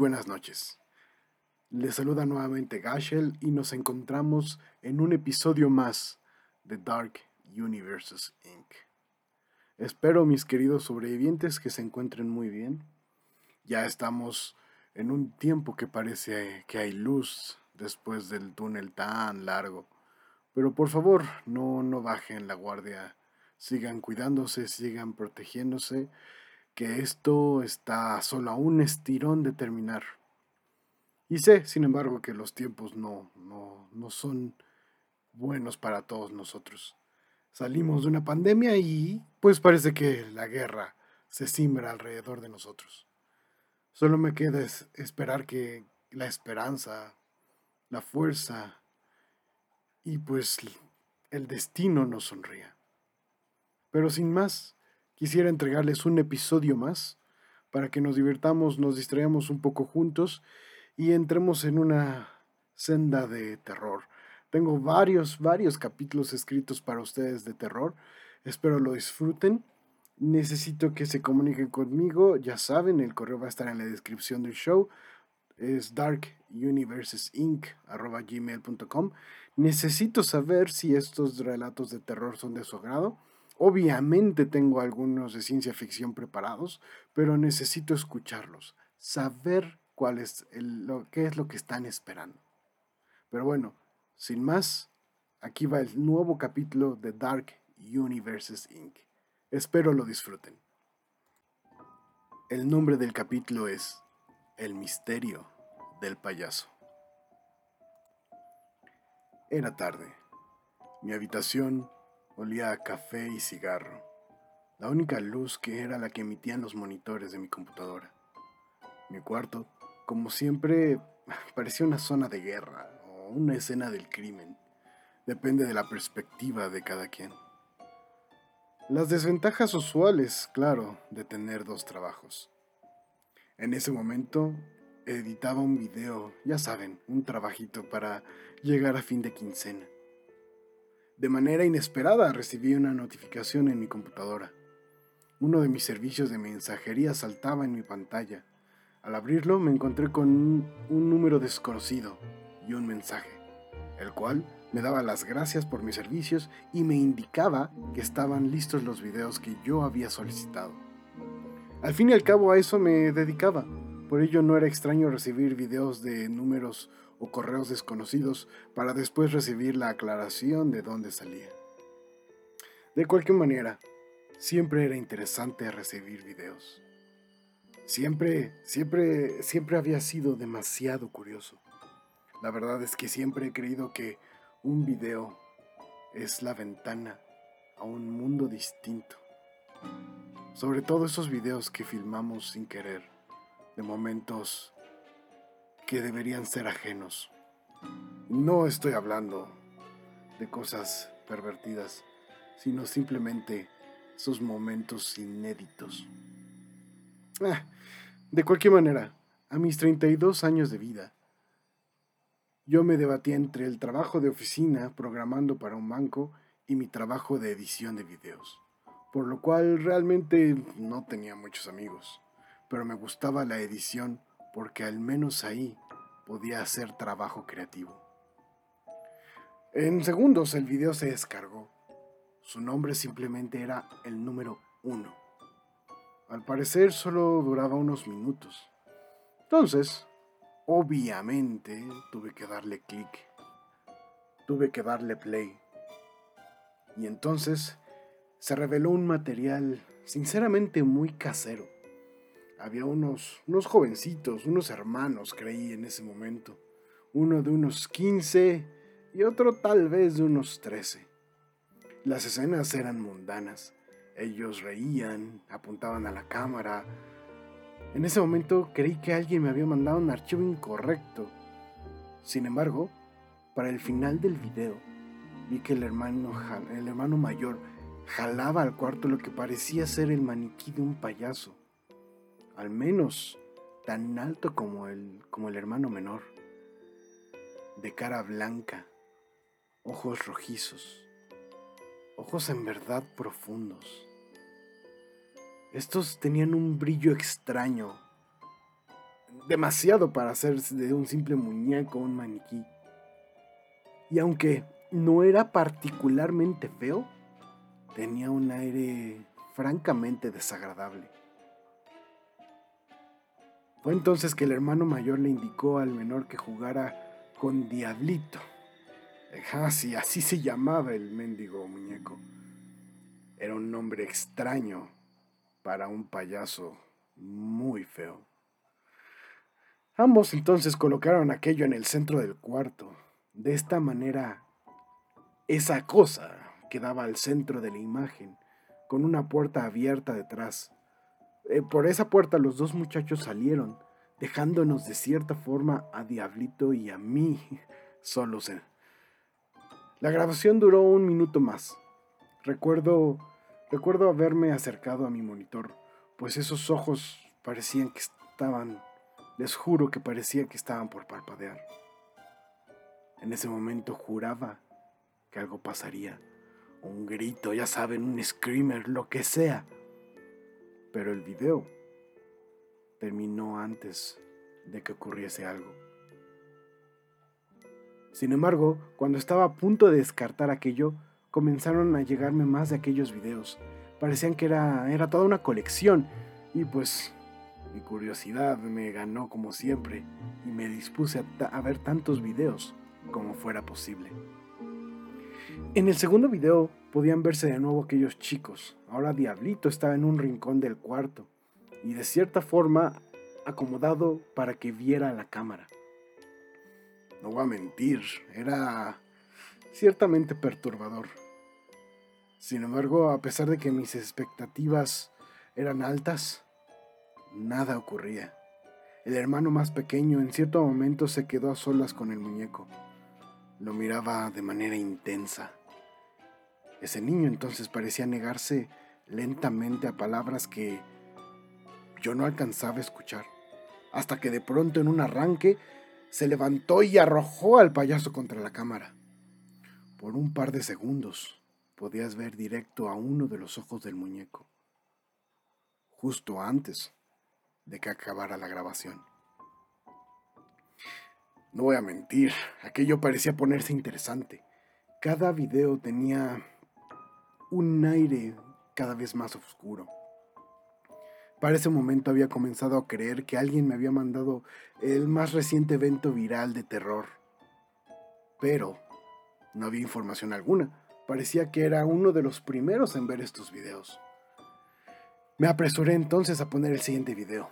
buenas noches. Les saluda nuevamente Gashel y nos encontramos en un episodio más de Dark Universes Inc. Espero, mis queridos sobrevivientes, que se encuentren muy bien. Ya estamos en un tiempo que parece que hay luz después del túnel tan largo. Pero por favor, no, no bajen la guardia. Sigan cuidándose, sigan protegiéndose que esto está solo a un estirón de terminar. Y sé, sin embargo, que los tiempos no, no, no son buenos para todos nosotros. Salimos de una pandemia y pues parece que la guerra se simbra alrededor de nosotros. Solo me queda esperar que la esperanza, la fuerza y pues el destino nos sonría. Pero sin más, quisiera entregarles un episodio más para que nos divirtamos, nos distraigamos un poco juntos y entremos en una senda de terror. Tengo varios, varios capítulos escritos para ustedes de terror. Espero lo disfruten. Necesito que se comuniquen conmigo. Ya saben, el correo va a estar en la descripción del show. Es darkuniversesinc.gmail.com. Necesito saber si estos relatos de terror son de su agrado Obviamente tengo algunos de ciencia ficción preparados, pero necesito escucharlos, saber cuál es lo, qué es lo que están esperando. Pero bueno, sin más, aquí va el nuevo capítulo de Dark Universes Inc. Espero lo disfruten. El nombre del capítulo es El misterio del payaso. Era tarde. Mi habitación Olía a café y cigarro, la única luz que era la que emitían los monitores de mi computadora. Mi cuarto, como siempre, parecía una zona de guerra o una escena del crimen. Depende de la perspectiva de cada quien. Las desventajas usuales, claro, de tener dos trabajos. En ese momento editaba un video, ya saben, un trabajito para llegar a fin de quincena. De manera inesperada recibí una notificación en mi computadora. Uno de mis servicios de mensajería saltaba en mi pantalla. Al abrirlo me encontré con un, número desconocido y un mensaje, el cual me daba las gracias por mis servicios y me indicaba que estaban listos los videos que yo había solicitado. Al fin y al cabo a eso me dedicaba, por ello no era extraño recibir videos de números o correos desconocidos para después recibir la aclaración de dónde salía. De cualquier manera, siempre era interesante recibir videos. Siempre, siempre, siempre había sido demasiado curioso. La verdad es que siempre he creído que un video es la ventana a un mundo distinto. Sobre todo esos videos que filmamos sin querer, de momentos que deberían ser ajenos. No estoy hablando de cosas pervertidas, sino simplemente esos momentos inéditos. Ah, de cualquier manera, a mis 32 años de vida, yo me debatía entre el trabajo de oficina programando para un banco y mi trabajo de edición de videos, por lo cual realmente no tenía muchos amigos, pero me gustaba la edición porque al menos ahí podía hacer trabajo creativo. En segundos el video se descargó. Su nombre simplemente era el número uno. Al parecer solo duraba unos minutos. Entonces, obviamente, tuve que darle clic. Tuve que darle play. Y entonces se reveló un material sinceramente muy casero había unos, unos jovencitos, unos hermanos, creí en ese momento. Uno de unos 15 y otro tal vez de unos 13. Las escenas eran mundanas. Ellos reían, apuntaban a la cámara. En ese momento creí que alguien me había mandado un archivo incorrecto. Sin embargo, para el final del video, vi que el hermano, el hermano mayor jalaba al cuarto lo que parecía ser el maniquí de un payaso al menos tan alto como el, como el hermano menor, de cara blanca, ojos rojizos, ojos en verdad profundos. Estos tenían un brillo extraño. demasiado para hacerse de un simple muñeco, un maniquí. Y aunque no era particularmente feo, tenía un aire francamente desagradable. Fue entonces que el hermano mayor le indicó al menor que jugara con Diablito. Así, así se llamaba el mendigo muñeco. Era un nombre extraño para un payaso muy feo. Ambos entonces colocaron aquello en el centro del cuarto. De esta manera, esa cosa quedaba al centro de la imagen, con una puerta abierta detrás. Eh, por esa puerta los dos muchachos salieron, dejándonos de cierta forma a Diablito y a mí solos. La grabación duró un minuto más. Recuerdo, recuerdo haberme acercado a mi monitor, pues esos ojos parecían que estaban les juro que parecía que estaban por parpadear. En ese momento juraba que algo pasaría. Un grito, ya saben, un screamer, lo que sea. Pero el video terminó antes de que ocurriese algo. Sin embargo, cuando estaba a punto de descartar aquello, comenzaron a llegarme más de aquellos videos. Parecían que era, era toda una colección y pues mi curiosidad me ganó como siempre y me dispuse a, ver tantos videos como fuera posible. En el segundo video podían verse de nuevo aquellos chicos. Ahora Diablito estaba en un rincón del cuarto y de cierta forma acomodado para que viera la cámara. No voy a mentir, era ciertamente perturbador. Sin embargo, a pesar de que mis expectativas eran altas, Nada ocurría. El hermano más pequeño en cierto momento se quedó a solas con el muñeco. Lo miraba de manera intensa. Ese niño entonces parecía negarse lentamente a palabras que yo no alcanzaba a escuchar, hasta que de pronto en un arranque se levantó y arrojó al payaso contra la cámara. Por un par de segundos podías ver directo a uno de los ojos del muñeco. Justo antes de que acabara la grabación. No voy a mentir, aquello parecía ponerse interesante. Cada video tenía un aire cada vez más oscuro. Para ese momento había comenzado a creer que alguien me había mandado el más reciente evento viral de terror. Pero no había información alguna. Parecía que era uno de los primeros en ver estos videos. Me apresuré entonces a poner el siguiente video.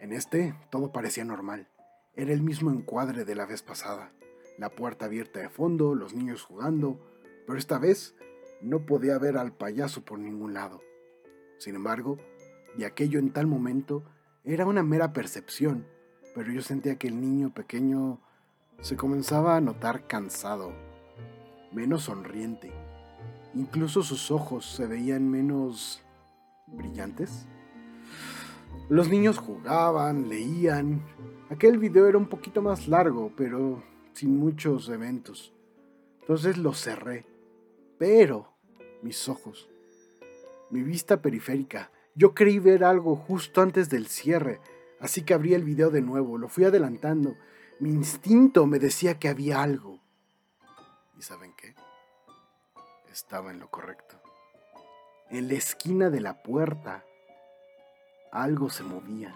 En este todo parecía normal. Era el mismo encuadre de la vez pasada. La puerta abierta de fondo, los niños jugando, pero esta vez no podía ver al payaso por ningún lado. Sin embargo, y aquello en tal momento era una mera percepción, pero yo sentía que el niño pequeño se comenzaba a notar cansado, menos sonriente. Incluso sus ojos se veían menos brillantes. Los niños jugaban, leían. Aquel video era un poquito más largo, pero sin muchos eventos. Entonces lo cerré. Pero mis ojos, mi vista periférica, yo creí ver algo justo antes del cierre, así que abrí el video de nuevo, lo fui adelantando. Mi instinto me decía que había algo. ¿Y saben qué? Estaba en lo correcto. En la esquina de la puerta algo se movía.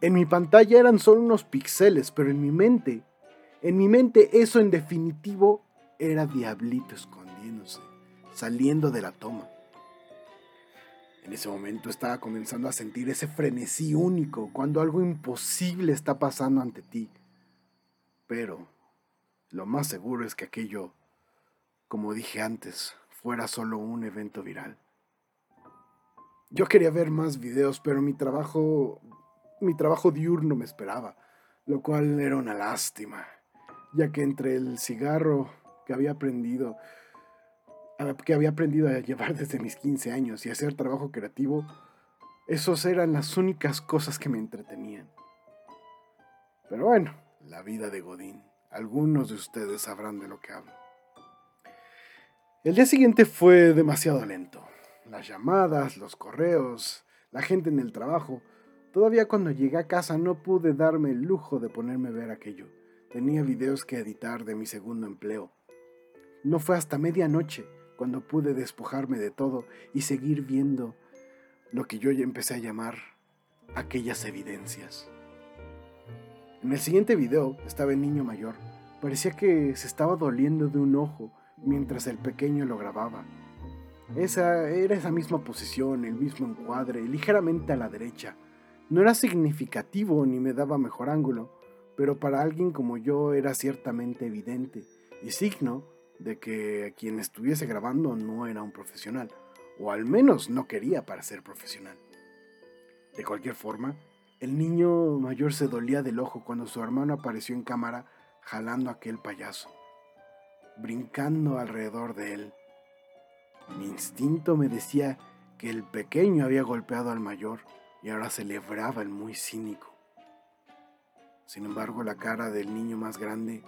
En mi pantalla eran solo unos píxeles, pero en mi mente, en mi mente eso en definitivo era Diablito escondiéndose, saliendo de la toma. En ese momento estaba comenzando a sentir ese frenesí único cuando algo imposible está pasando ante ti. Pero lo más seguro es que aquello, como dije antes, fuera solo un evento viral. Yo quería ver más videos, pero mi trabajo, mi trabajo diurno me esperaba, lo cual era una lástima, ya que entre el cigarro que había aprendido, que había aprendido a llevar desde mis 15 años y hacer trabajo creativo, esos eran las únicas cosas que me entretenían. Pero bueno, la vida de Godín. Algunos de ustedes sabrán de lo que hablo. El día siguiente fue demasiado lento las llamadas, los correos, la gente en el trabajo, Todavía cuando llegué a casa no pude darme el lujo de ponerme a ver aquello. Tenía videos que editar de mi segundo empleo. No fue hasta medianoche cuando pude despojarme de todo y seguir viendo lo que yo ya empecé a llamar aquellas evidencias. En el siguiente video estaba el niño mayor. Parecía que se estaba doliendo de un ojo mientras el pequeño lo grababa. Esa era esa misma posición, el mismo encuadre, ligeramente a la derecha. No era significativo ni me daba mejor ángulo, pero para alguien como yo era ciertamente evidente y signo de que quien estuviese grabando no era un profesional, o al menos no quería para ser profesional. De cualquier forma, el niño mayor se dolía del ojo cuando su hermano apareció en cámara jalando a aquel payaso, brincando alrededor de él. Mi instinto me decía que el pequeño había golpeado al mayor y ahora celebraba el muy cínico. Sin embargo, la cara del niño más grande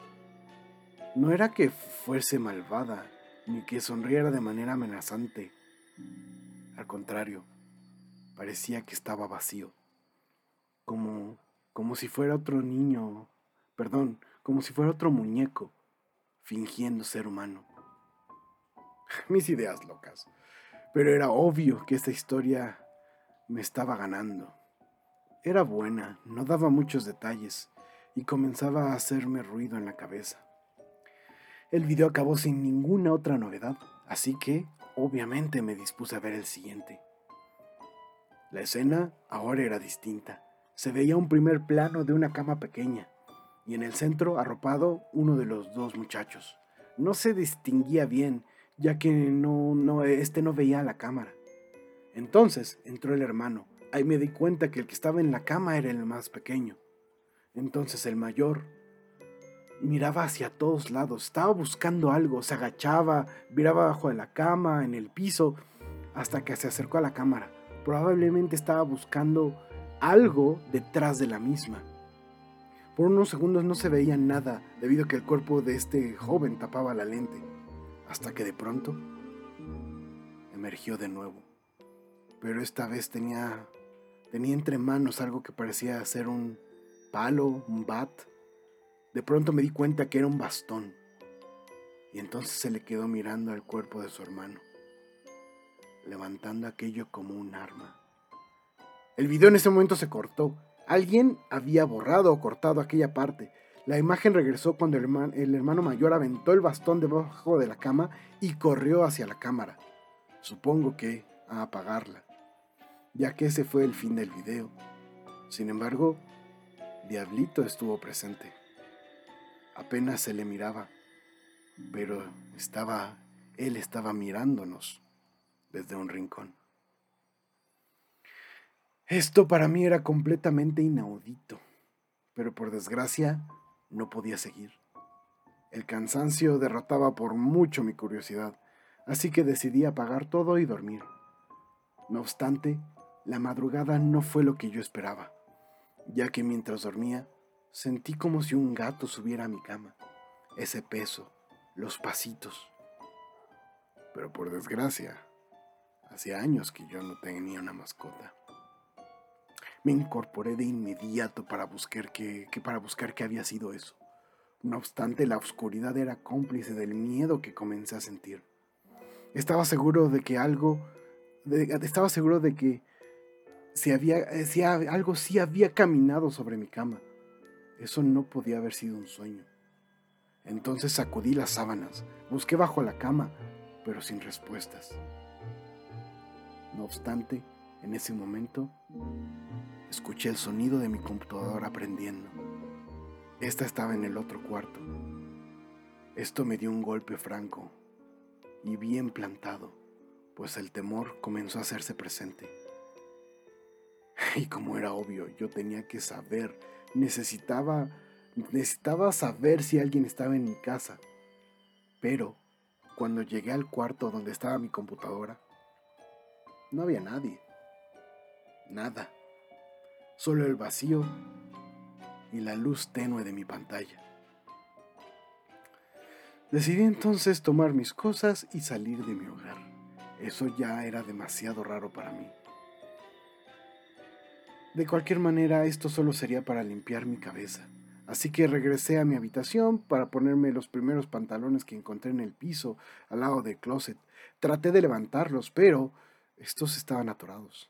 no era que fuese malvada, ni que sonriera de manera amenazante. Al contrario, parecía que estaba vacío, como, como si fuera otro niño, perdón, como si fuera otro muñeco, fingiendo ser humano. Mis ideas locas. Pero era obvio que esta historia me estaba ganando. Era buena, no daba muchos detalles y comenzaba a hacerme ruido en la cabeza. El video acabó sin ninguna otra novedad, así que obviamente me dispuse a ver el siguiente. La escena ahora era distinta. Se veía un primer plano de una cama pequeña y en el centro arropado uno de los dos muchachos. No se distinguía bien, ya que no, no, este no veía la cámara. Entonces entró el hermano. Ahí me di cuenta que el que estaba en la cama era el más pequeño. Entonces el mayor miraba hacia todos lados, estaba buscando algo, se agachaba, miraba abajo de la cama, en el piso, hasta que se acercó a la cámara. Probablemente estaba buscando algo detrás de la misma. Por unos segundos no se veía nada debido a que el cuerpo de este joven tapaba la lente, hasta que de pronto emergió de nuevo pero esta vez tenía, tenía entre manos algo que parecía ser un palo, un bat. De pronto me di cuenta que era un bastón. Y entonces se le quedó mirando al cuerpo de su hermano, levantando aquello como un arma. El video en ese momento se cortó. Alguien había borrado o cortado aquella parte. La imagen regresó cuando el hermano, el hermano mayor aventó el bastón debajo de la cama y corrió hacia la cámara. Supongo que a apagarla ya que ese fue el fin del video. Sin embargo, Diablito estuvo presente. Apenas se le miraba, pero estaba, él estaba mirándonos desde un rincón. Esto para mí era completamente inaudito, pero por desgracia no podía seguir. El cansancio derrotaba por mucho mi curiosidad, así que decidí apagar todo y dormir. No obstante, la madrugada no fue lo que yo esperaba, ya que mientras dormía sentí como si un gato subiera a mi cama, ese peso, los pasitos. Pero por desgracia, hacía años que yo no tenía una mascota. Me incorporé de inmediato para buscar qué, para buscar qué había sido eso. No obstante, la oscuridad era cómplice del miedo que comencé a sentir. Estaba seguro de que algo, estaba seguro de que si, había, si algo sí había caminado sobre mi cama. Eso no podía haber sido un sueño. Entonces sacudí las sábanas, busqué bajo la cama, pero sin respuestas. No obstante, en ese momento, escuché el sonido de mi computadora prendiendo. Esta estaba en el otro cuarto. Esto me dio un golpe franco y bien plantado, pues el temor comenzó a hacerse presente. Y como era obvio, yo tenía que saber, necesitaba, necesitaba saber si alguien estaba en mi casa. Pero cuando llegué al cuarto donde estaba mi computadora, no había nadie. Nada. Solo el vacío y la luz tenue de mi pantalla. Decidí entonces tomar mis cosas y salir de mi hogar. Eso ya era demasiado raro para mí. De cualquier manera, esto solo sería para limpiar mi cabeza. Así que regresé a mi habitación para ponerme los primeros pantalones que encontré en el piso al lado del closet. Traté de levantarlos, pero estos estaban atorados.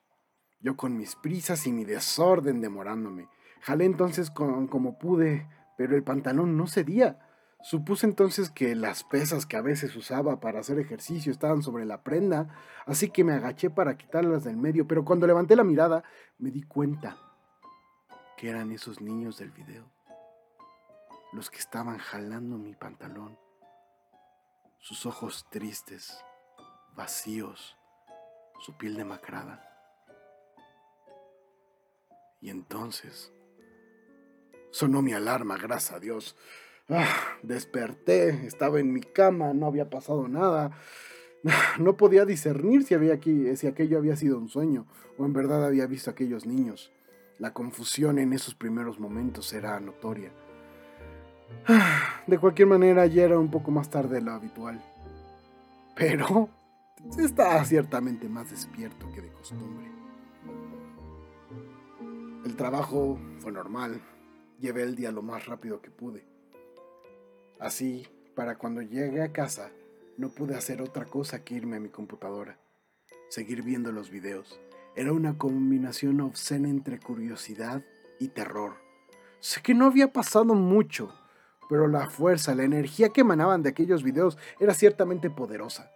Yo con mis prisas y mi desorden demorándome. Jalé entonces como pude, pero el pantalón no cedía. Supuse entonces que las pesas que a veces usaba para hacer ejercicio estaban sobre la prenda, así que me agaché para quitarlas del medio, pero cuando levanté la mirada me di cuenta que eran esos niños del video, los que estaban jalando mi pantalón, sus ojos tristes, vacíos, su piel demacrada. Y entonces sonó mi alarma, gracias a Dios. Ah, desperté, estaba en mi cama, no había pasado nada. No podía discernir si, había aquí, aquello había sido un sueño o en verdad había visto a aquellos niños. La confusión en esos primeros momentos era notoria. De cualquier manera, ya era un poco más tarde de lo habitual. Pero estaba ciertamente más despierto que de costumbre. El trabajo fue normal. Llevé el día lo más rápido que pude. Así, para cuando llegué a casa, no pude hacer otra cosa que irme a mi computadora, seguir viendo los videos. Era una combinación obscena entre curiosidad y terror. Sé que no había pasado mucho, pero la fuerza, la energía que emanaban de aquellos videos era ciertamente poderosa.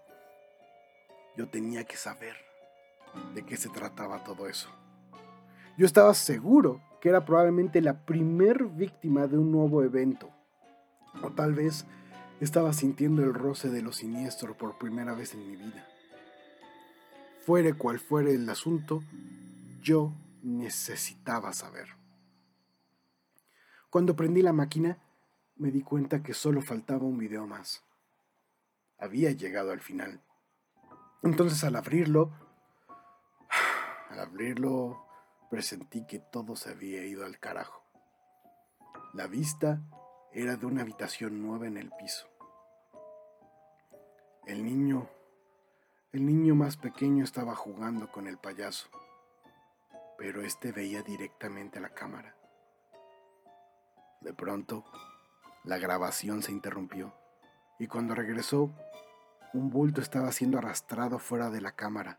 Yo tenía que saber de qué se trataba todo eso. Yo estaba seguro que era probablemente la primer víctima de un nuevo evento o tal vez estaba sintiendo el roce de lo siniestro por primera vez en mi vida. Fuere cual fuere el asunto, yo necesitaba saber. Cuando prendí la máquina, me di cuenta que solo faltaba un video más. Había llegado al final. Entonces al abrirlo, al abrirlo, presentí que todo se había ido al carajo. La vista era de una habitación nueva en el piso. El niño, el niño más pequeño estaba jugando con el payaso, pero este veía directamente a la cámara. De pronto, la grabación se interrumpió y cuando regresó, un bulto estaba siendo arrastrado fuera de la cámara,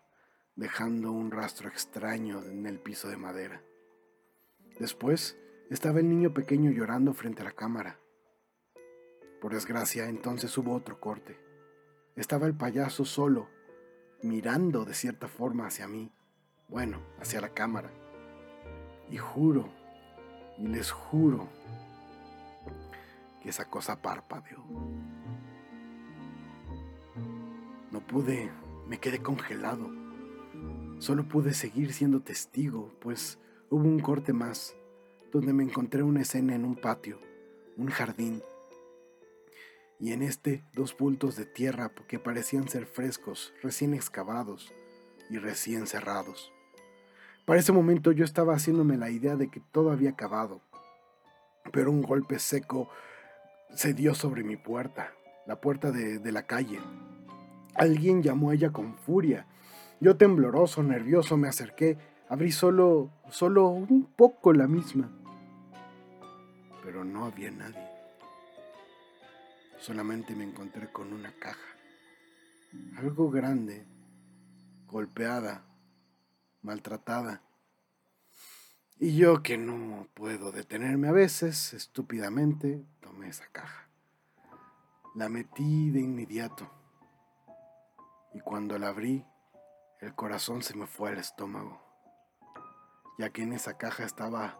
dejando un rastro extraño en el piso de madera. Después, estaba el niño pequeño llorando frente a la cámara. Por desgracia, entonces hubo otro corte. Estaba el payaso solo, mirando de cierta forma hacia mí, bueno, hacia la cámara. Y juro, y les juro, que esa cosa parpadeó. No pude, me quedé congelado. Solo pude seguir siendo testigo, pues hubo un corte más, donde me encontré una escena en un patio, un jardín, y en este dos bultos de tierra que parecían ser frescos, recién excavados y recién cerrados. Para ese momento yo estaba haciéndome la idea de que todo había acabado, pero un golpe seco se dio sobre mi puerta, la puerta de, de la calle. Alguien llamó a ella con furia. Yo tembloroso, nervioso, me acerqué, abrí solo, solo un poco la misma, pero no había nadie. Solamente me encontré con una caja, algo grande, golpeada, maltratada. Y yo que no puedo detenerme a veces, estúpidamente, tomé esa caja. La metí de inmediato. Y cuando la abrí, el corazón se me fue al estómago, ya que en esa caja estaba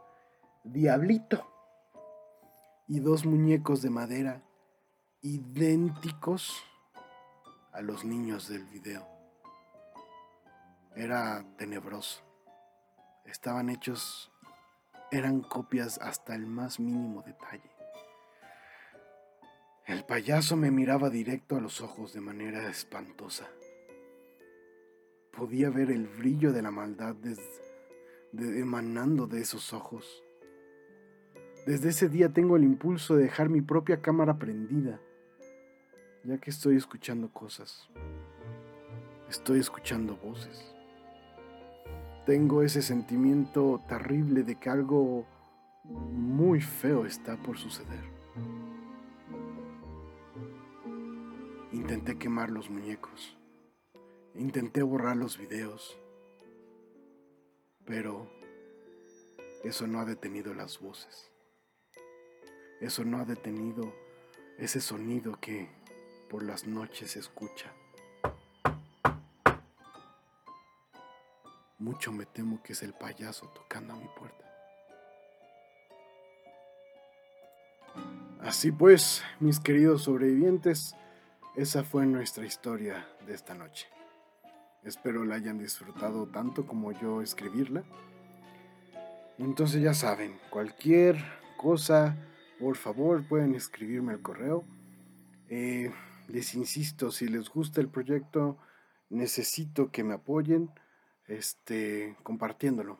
Diablito y dos muñecos de madera idénticos a los niños del video. Era tenebroso. Estaban hechos, eran copias hasta el más mínimo detalle. El payaso me miraba directo a los ojos de manera espantosa. Podía ver el brillo de la maldad emanando de esos ojos. Desde ese día tengo el impulso de dejar mi propia cámara prendida ya que estoy escuchando cosas. Estoy escuchando voces. tengo ese sentimiento terrible de que algo muy feo está por suceder. Intenté quemar los muñecos, intenté borrar los videos, pero eso no ha detenido las voces. Eso no ha detenido ese sonido que por las noches se escucha. Mucho me temo que es el payaso tocando a mi puerta. Así pues, mis queridos sobrevivientes, esa fue nuestra historia de esta noche. Espero la hayan disfrutado tanto como yo escribirla. Entonces ya saben, cualquier cosa, por favor pueden escribirme al correo. Eh, les insisto, si les gusta el proyecto, necesito que me apoyen este, compartiéndolo.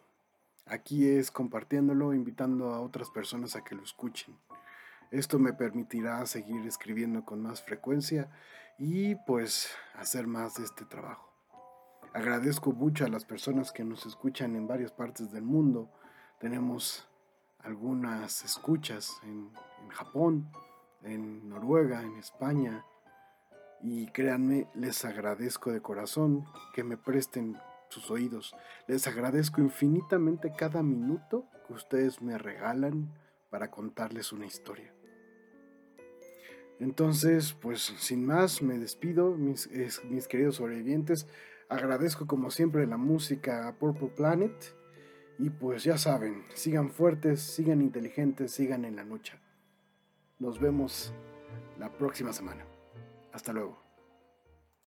Aquí es compartiéndolo, invitando a otras personas a que lo escuchen. Esto me permitirá seguir escribiendo con más frecuencia y pues hacer más de este trabajo. Agradezco mucho a las personas que nos escuchan en varias partes del mundo tenemos algunas escuchas en, Japón, en Noruega, en España. Y créanme, les agradezco de corazón que me presten sus oídos. Les agradezco infinitamente cada minuto que ustedes me regalan para contarles una historia. Entonces, pues sin más, me despido, mis, mis queridos sobrevivientes. Agradezco como siempre la música a Purple Planet y pues ya saben, sigan fuertes, sigan inteligentes, sigan en la lucha. Nos vemos la próxima semana. Hasta luego.